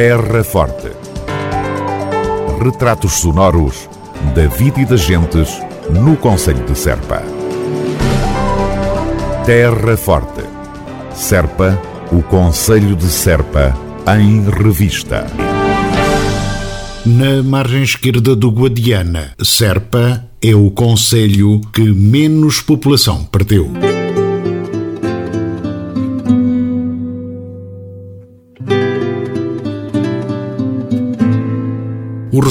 Terra Forte. Retratos sonoros da vida e das gentes no Conselho de Serpa. Terra Forte. Serpa, o Conselho de Serpa, em revista. Na margem esquerda do Guadiana, Serpa é o concelho que menos população perdeu.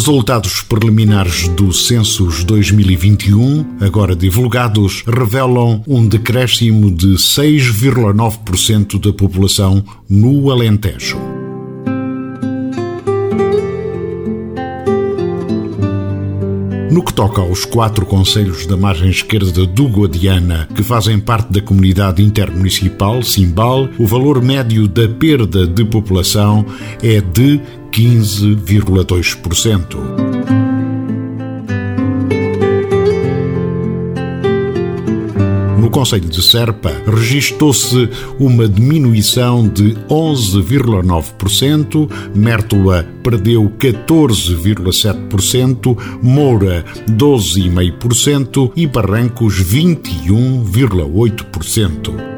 Resultados preliminares do Census 2021, agora divulgados, revelam um decréscimo de 6,9% da população no Alentejo. No que toca aos quatro conselhos da margem esquerda do Guadiana, que fazem parte da comunidade intermunicipal Simbal, o valor médio da perda de população é de 15,2%. No Conselho de Serpa, registou-se uma diminuição de 11,9%, Mértola perdeu 14,7%, Moura 12,5% e Barrancos 21,8%.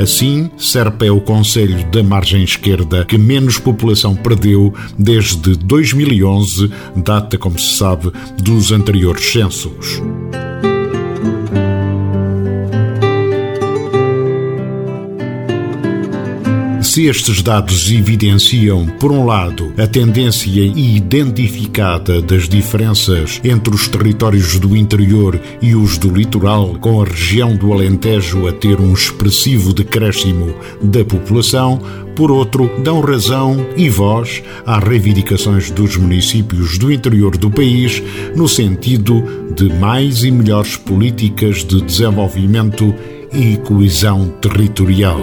Assim, Serpa é o conselho da margem esquerda que menos população perdeu desde 2011, data, como se sabe, dos anteriores censos. Se estes dados evidenciam, por um lado, a tendência identificada das diferenças entre os territórios do interior e os do litoral, com a região do Alentejo a ter um expressivo decréscimo da população, por outro, dão razão e voz às reivindicações dos municípios do interior do país no sentido de mais e melhores políticas de desenvolvimento e coesão territorial.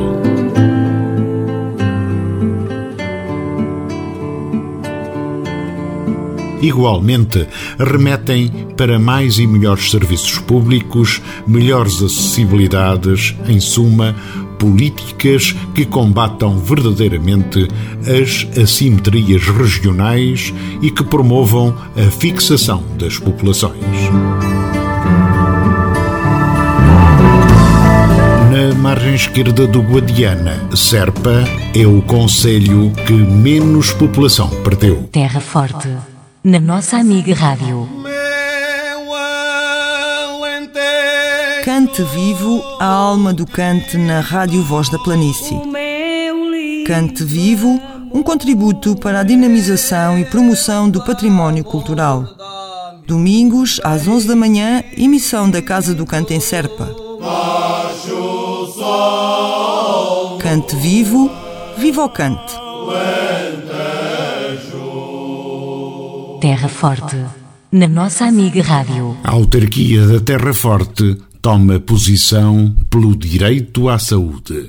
Igualmente, remetem para mais e melhores serviços públicos, melhores acessibilidades, em suma, políticas que combatam verdadeiramente as assimetrias regionais e que promovam a fixação das populações. Na margem esquerda do Guadiana, Serpa é o concelho que menos população perdeu. Terra Forte na nossa amiga Rádio. Cante vivo a alma do cante na Rádio Voz da Planície. Cante vivo, um contributo para a dinamização e promoção do património cultural. Domingos, às 11 da manhã, emissão da Casa do Cante em Serpa. Cante vivo, viva o cante. Terra Forte, na nossa amiga Rádio. A autarquia da Terra Forte toma posição pelo direito à saúde.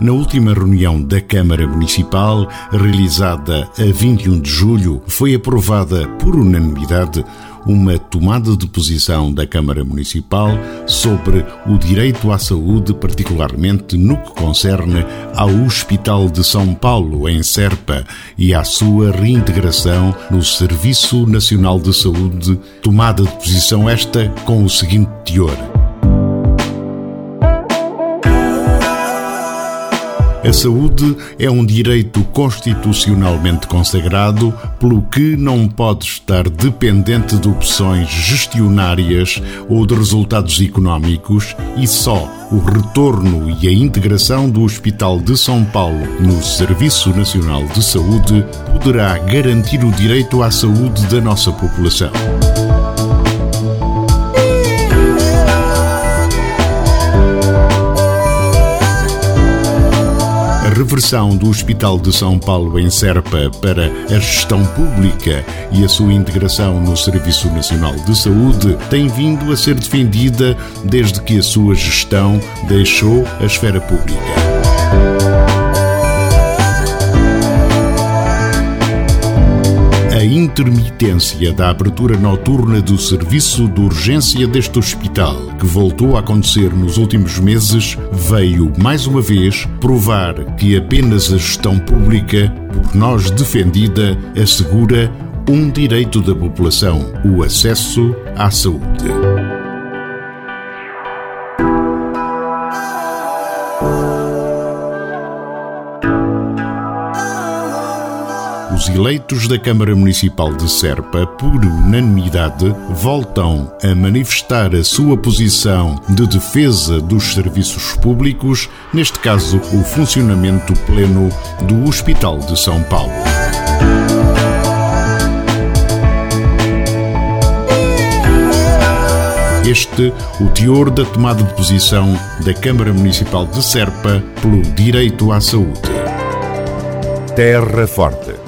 Na última reunião da Câmara Municipal, realizada a 21 de julho, foi aprovada por unanimidade uma tomada de posição da Câmara Municipal sobre o direito à saúde, particularmente no que concerne ao Hospital de São Paulo, em Serpa, e à sua reintegração no Serviço Nacional de Saúde, tomada de posição esta com o seguinte teor. A saúde é um direito constitucionalmente consagrado, pelo que não pode estar dependente de opções gestionárias ou de resultados económicos e só o retorno e a integração do Hospital de São Paulo no Serviço Nacional de Saúde poderá garantir o direito à saúde da nossa população. Reversão do Hospital de São Paulo em Serpa para a gestão pública e a sua integração no Serviço Nacional de Saúde tem vindo a ser defendida desde que a sua gestão deixou a esfera pública. Intermitência da abertura noturna do serviço de urgência deste hospital, que voltou a acontecer nos últimos meses, veio mais uma vez provar que apenas a gestão pública, por nós defendida, assegura um direito da população: o acesso à saúde. Os eleitos da Câmara Municipal de Serpa, por unanimidade, voltam a manifestar a sua posição de defesa dos serviços públicos, neste caso, o funcionamento pleno do Hospital de São Paulo. Este, o teor da tomada de posição da Câmara Municipal de Serpa pelo direito à saúde. Terra Forte.